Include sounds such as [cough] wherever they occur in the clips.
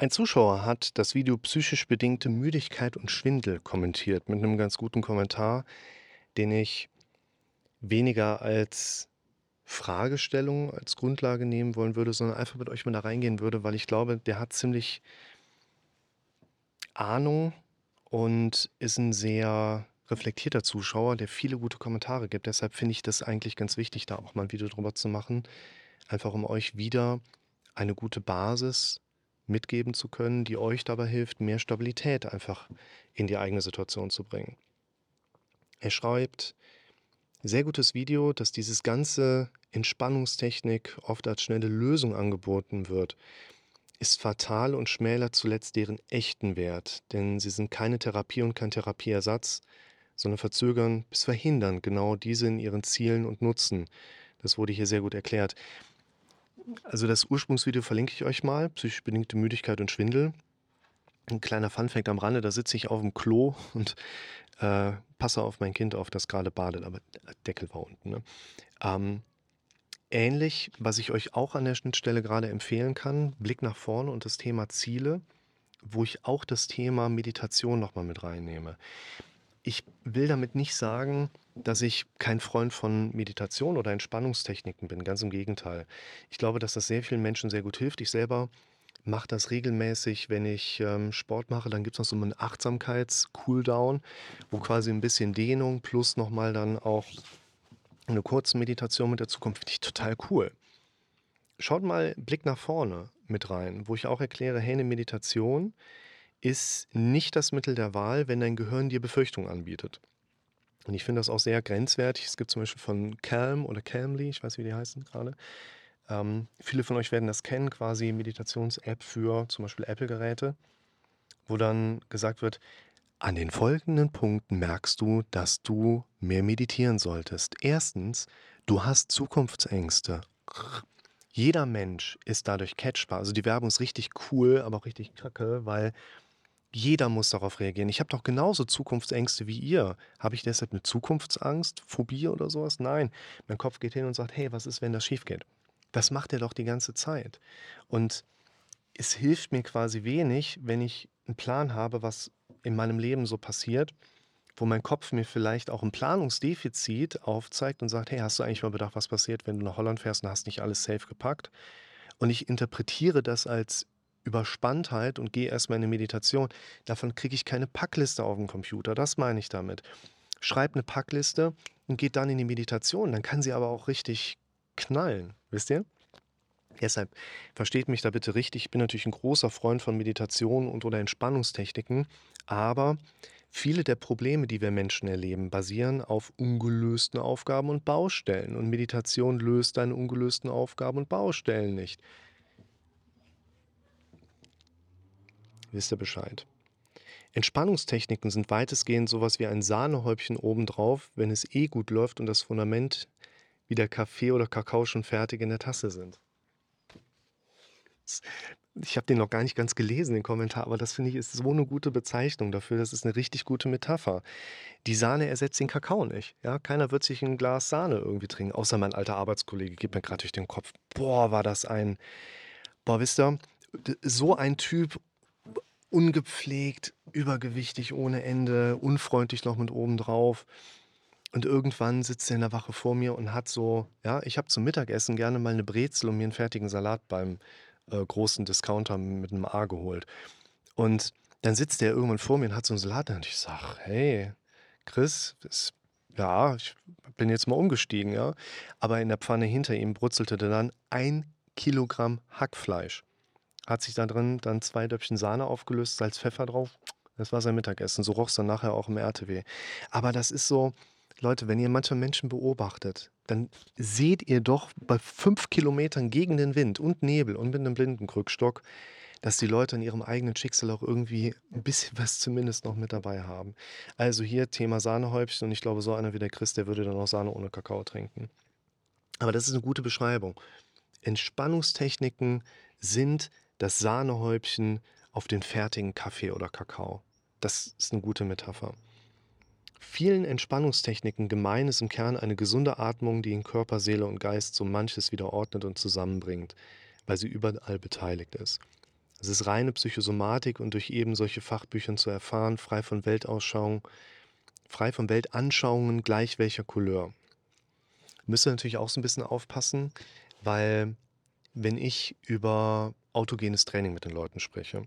Ein Zuschauer hat das Video psychisch bedingte Müdigkeit und Schwindel kommentiert mit einem ganz guten Kommentar, den ich weniger als Fragestellung, als Grundlage nehmen wollen würde, sondern einfach mit euch mal da reingehen würde, weil ich glaube, der hat ziemlich Ahnung und ist ein sehr reflektierter Zuschauer, der viele gute Kommentare gibt. Deshalb finde ich das eigentlich ganz wichtig, da auch mal ein Video drüber zu machen, einfach um euch wieder eine gute Basis mitgeben zu können, die euch dabei hilft, mehr Stabilität einfach in die eigene Situation zu bringen. Er schreibt, sehr gutes Video, dass dieses ganze Entspannungstechnik oft als schnelle Lösung angeboten wird, ist fatal und schmälert zuletzt deren echten Wert, denn sie sind keine Therapie und kein Therapieersatz, sondern verzögern bis verhindern genau diese in ihren Zielen und Nutzen. Das wurde hier sehr gut erklärt. Also das Ursprungsvideo verlinke ich euch mal, psychisch bedingte Müdigkeit und Schwindel. Ein kleiner Funfact am Rande, da sitze ich auf dem Klo und äh, passe auf mein Kind auf, das gerade badet, aber Deckel war unten. Ne? Ähm, ähnlich, was ich euch auch an der Schnittstelle gerade empfehlen kann, Blick nach vorne und das Thema Ziele, wo ich auch das Thema Meditation nochmal mit reinnehme. Ich will damit nicht sagen, dass ich kein Freund von Meditation oder Entspannungstechniken bin, ganz im Gegenteil. Ich glaube, dass das sehr vielen Menschen sehr gut hilft. Ich selber mache das regelmäßig, wenn ich ähm, Sport mache. Dann gibt es noch so einen Achtsamkeits-Cooldown, wo quasi ein bisschen Dehnung plus nochmal dann auch eine kurze Meditation mit der Zukunft. Finde ich total cool. Schaut mal Blick nach vorne mit rein, wo ich auch erkläre, hey, eine Meditation ist nicht das Mittel der Wahl, wenn dein Gehirn dir Befürchtungen anbietet. Und ich finde das auch sehr grenzwertig. Es gibt zum Beispiel von Calm oder Calmly, ich weiß, wie die heißen gerade. Ähm, viele von euch werden das kennen, quasi Meditations-App für zum Beispiel Apple-Geräte, wo dann gesagt wird, an den folgenden Punkten merkst du, dass du mehr meditieren solltest. Erstens, du hast Zukunftsängste. Jeder Mensch ist dadurch catchbar. Also die Werbung ist richtig cool, aber auch richtig kacke, weil jeder muss darauf reagieren. Ich habe doch genauso Zukunftsängste wie ihr. Habe ich deshalb eine Zukunftsangst, Phobie oder sowas? Nein. Mein Kopf geht hin und sagt, hey, was ist, wenn das schief geht? Das macht er doch die ganze Zeit. Und es hilft mir quasi wenig, wenn ich einen Plan habe, was in meinem Leben so passiert, wo mein Kopf mir vielleicht auch ein Planungsdefizit aufzeigt und sagt, hey, hast du eigentlich mal bedacht, was passiert, wenn du nach Holland fährst und hast nicht alles safe gepackt? Und ich interpretiere das als Überspanntheit und gehe erstmal in eine Meditation, davon kriege ich keine Packliste auf dem Computer. Das meine ich damit. Schreib eine Packliste und geht dann in die Meditation. Dann kann sie aber auch richtig knallen. Wisst ihr? Deshalb versteht mich da bitte richtig. Ich bin natürlich ein großer Freund von Meditation und oder Entspannungstechniken, aber viele der Probleme, die wir Menschen erleben, basieren auf ungelösten Aufgaben und Baustellen. Und Meditation löst deine ungelösten Aufgaben und Baustellen nicht. Wisst ihr Bescheid. Entspannungstechniken sind weitestgehend sowas wie ein Sahnehäubchen obendrauf, wenn es eh gut läuft und das Fundament wie der Kaffee oder Kakao schon fertig in der Tasse sind. Ich habe den noch gar nicht ganz gelesen, den Kommentar, aber das finde ich ist so eine gute Bezeichnung dafür. Das ist eine richtig gute Metapher. Die Sahne ersetzt den Kakao nicht. Ja? Keiner wird sich ein Glas Sahne irgendwie trinken, außer mein alter Arbeitskollege gibt mir gerade durch den Kopf. Boah, war das ein. Boah, wisst ihr, so ein Typ ungepflegt, übergewichtig ohne Ende, unfreundlich noch mit oben drauf. Und irgendwann sitzt er in der Wache vor mir und hat so, ja, ich habe zum Mittagessen gerne mal eine Brezel und mir einen fertigen Salat beim äh, großen Discounter mit einem A geholt. Und dann sitzt er irgendwann vor mir und hat so einen Salat und ich sage, hey, Chris, das, ja, ich bin jetzt mal umgestiegen, ja. Aber in der Pfanne hinter ihm brutzelte dann ein Kilogramm Hackfleisch hat sich da drin dann zwei Döpfchen Sahne aufgelöst, Salz, Pfeffer drauf. Das war sein Mittagessen. So roch es dann nachher auch im RTW. Aber das ist so, Leute, wenn ihr manche Menschen beobachtet, dann seht ihr doch bei fünf Kilometern gegen den Wind und Nebel und mit einem Blindenkrückstock, dass die Leute in ihrem eigenen Schicksal auch irgendwie ein bisschen was zumindest noch mit dabei haben. Also hier Thema Sahnehäubchen und ich glaube, so einer wie der Chris, der würde dann auch Sahne ohne Kakao trinken. Aber das ist eine gute Beschreibung. Entspannungstechniken sind das Sahnehäubchen auf den fertigen Kaffee oder Kakao. Das ist eine gute Metapher. Vielen Entspannungstechniken gemein ist im Kern eine gesunde Atmung, die in Körper, Seele und Geist so manches wieder ordnet und zusammenbringt, weil sie überall beteiligt ist. Es ist reine Psychosomatik und durch eben solche Fachbüchern zu erfahren, frei von Weltausschauung, frei von Weltanschauungen gleich welcher Couleur. Müsst ihr natürlich auch so ein bisschen aufpassen, weil wenn ich über autogenes Training mit den Leuten spreche,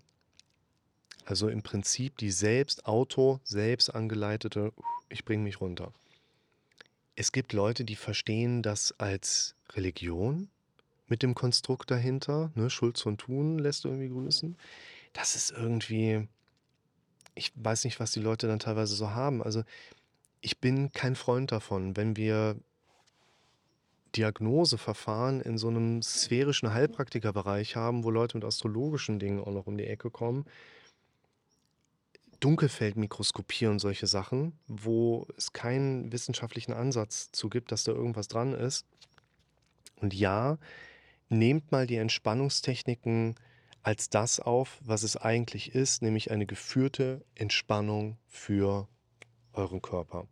also im Prinzip die selbst Auto, selbst angeleitete, ich bringe mich runter. Es gibt Leute, die verstehen das als Religion mit dem Konstrukt dahinter, ne? Schulz von Thun lässt irgendwie grüßen. Das ist irgendwie, ich weiß nicht, was die Leute dann teilweise so haben. Also ich bin kein Freund davon, wenn wir Diagnoseverfahren in so einem sphärischen Heilpraktikerbereich haben, wo Leute mit astrologischen Dingen auch noch um die Ecke kommen. Dunkelfeldmikroskopie und solche Sachen, wo es keinen wissenschaftlichen Ansatz zu gibt, dass da irgendwas dran ist. Und ja, nehmt mal die Entspannungstechniken als das auf, was es eigentlich ist, nämlich eine geführte Entspannung für euren Körper.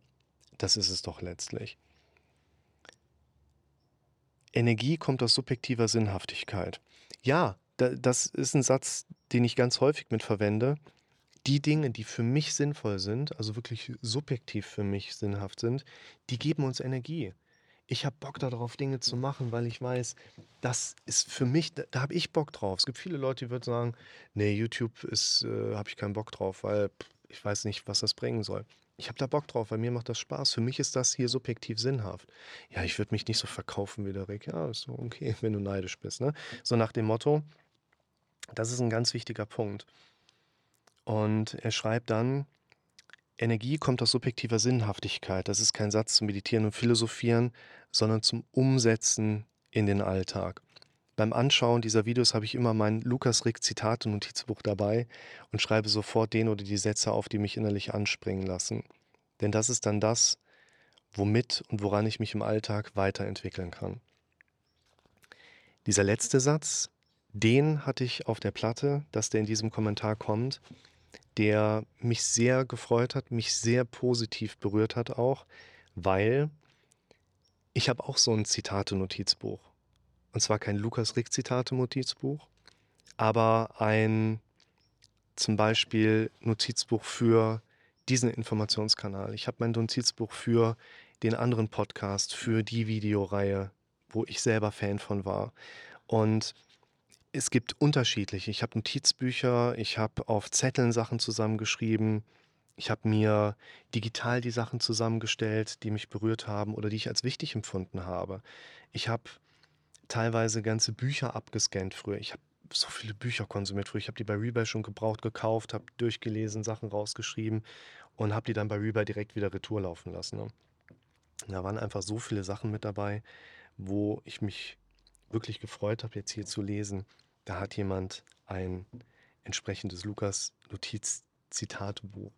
Das ist es doch letztlich. Energie kommt aus subjektiver Sinnhaftigkeit. Ja, da, das ist ein Satz, den ich ganz häufig mit verwende. Die Dinge, die für mich sinnvoll sind, also wirklich subjektiv für mich sinnhaft sind, die geben uns Energie. Ich habe Bock darauf, Dinge zu machen, weil ich weiß, das ist für mich, da, da habe ich Bock drauf. Es gibt viele Leute, die würden sagen, nee, YouTube ist, äh, habe ich keinen Bock drauf, weil pff, ich weiß nicht, was das bringen soll. Ich habe da Bock drauf, weil mir macht das Spaß. Für mich ist das hier subjektiv sinnhaft. Ja, ich würde mich nicht so verkaufen wie der Rick. Ja, ist so okay, [laughs] wenn du neidisch bist. Ne? So nach dem Motto, das ist ein ganz wichtiger Punkt. Und er schreibt dann, Energie kommt aus subjektiver Sinnhaftigkeit. Das ist kein Satz zum Meditieren und Philosophieren, sondern zum Umsetzen in den Alltag. Beim Anschauen dieser Videos habe ich immer mein Lukas Rick Zitate-Notizbuch dabei und schreibe sofort den oder die Sätze auf, die mich innerlich anspringen lassen. Denn das ist dann das, womit und woran ich mich im Alltag weiterentwickeln kann. Dieser letzte Satz, den hatte ich auf der Platte, dass der in diesem Kommentar kommt, der mich sehr gefreut hat, mich sehr positiv berührt hat auch, weil ich habe auch so ein Zitate-Notizbuch. Und zwar kein Lukas Rick Zitate Notizbuch, aber ein zum Beispiel Notizbuch für diesen Informationskanal. Ich habe mein Notizbuch für den anderen Podcast, für die Videoreihe, wo ich selber Fan von war. Und es gibt unterschiedliche. Ich habe Notizbücher, ich habe auf Zetteln Sachen zusammengeschrieben, ich habe mir digital die Sachen zusammengestellt, die mich berührt haben oder die ich als wichtig empfunden habe. Ich habe teilweise ganze Bücher abgescannt früher. Ich habe so viele Bücher konsumiert früher. Ich habe die bei Rebuy schon gebraucht gekauft, habe durchgelesen, Sachen rausgeschrieben und habe die dann bei Rebuy direkt wieder retour laufen lassen. Ne? Da waren einfach so viele Sachen mit dabei, wo ich mich wirklich gefreut habe, jetzt hier zu lesen. Da hat jemand ein entsprechendes Lukas-Notiz-Zitatebuch.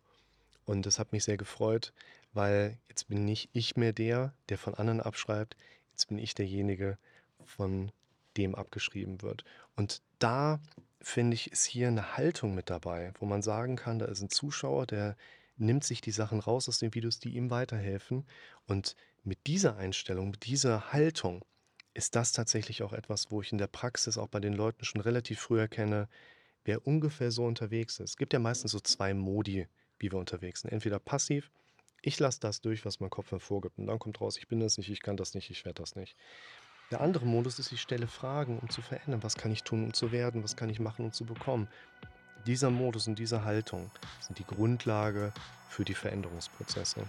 Und das hat mich sehr gefreut, weil jetzt bin nicht ich mehr der, der von anderen abschreibt. Jetzt bin ich derjenige, von dem abgeschrieben wird. Und da finde ich, ist hier eine Haltung mit dabei, wo man sagen kann, da ist ein Zuschauer, der nimmt sich die Sachen raus aus den Videos, die ihm weiterhelfen. Und mit dieser Einstellung, mit dieser Haltung ist das tatsächlich auch etwas, wo ich in der Praxis auch bei den Leuten schon relativ früh erkenne, wer ungefähr so unterwegs ist. Es gibt ja meistens so zwei Modi, wie wir unterwegs sind. Entweder passiv, ich lasse das durch, was mein Kopf mir vorgibt. Und dann kommt raus, ich bin das nicht, ich kann das nicht, ich werde das nicht. Der andere Modus ist, ich stelle Fragen, um zu verändern. Was kann ich tun, um zu werden? Was kann ich machen, um zu bekommen? Dieser Modus und diese Haltung sind die Grundlage für die Veränderungsprozesse.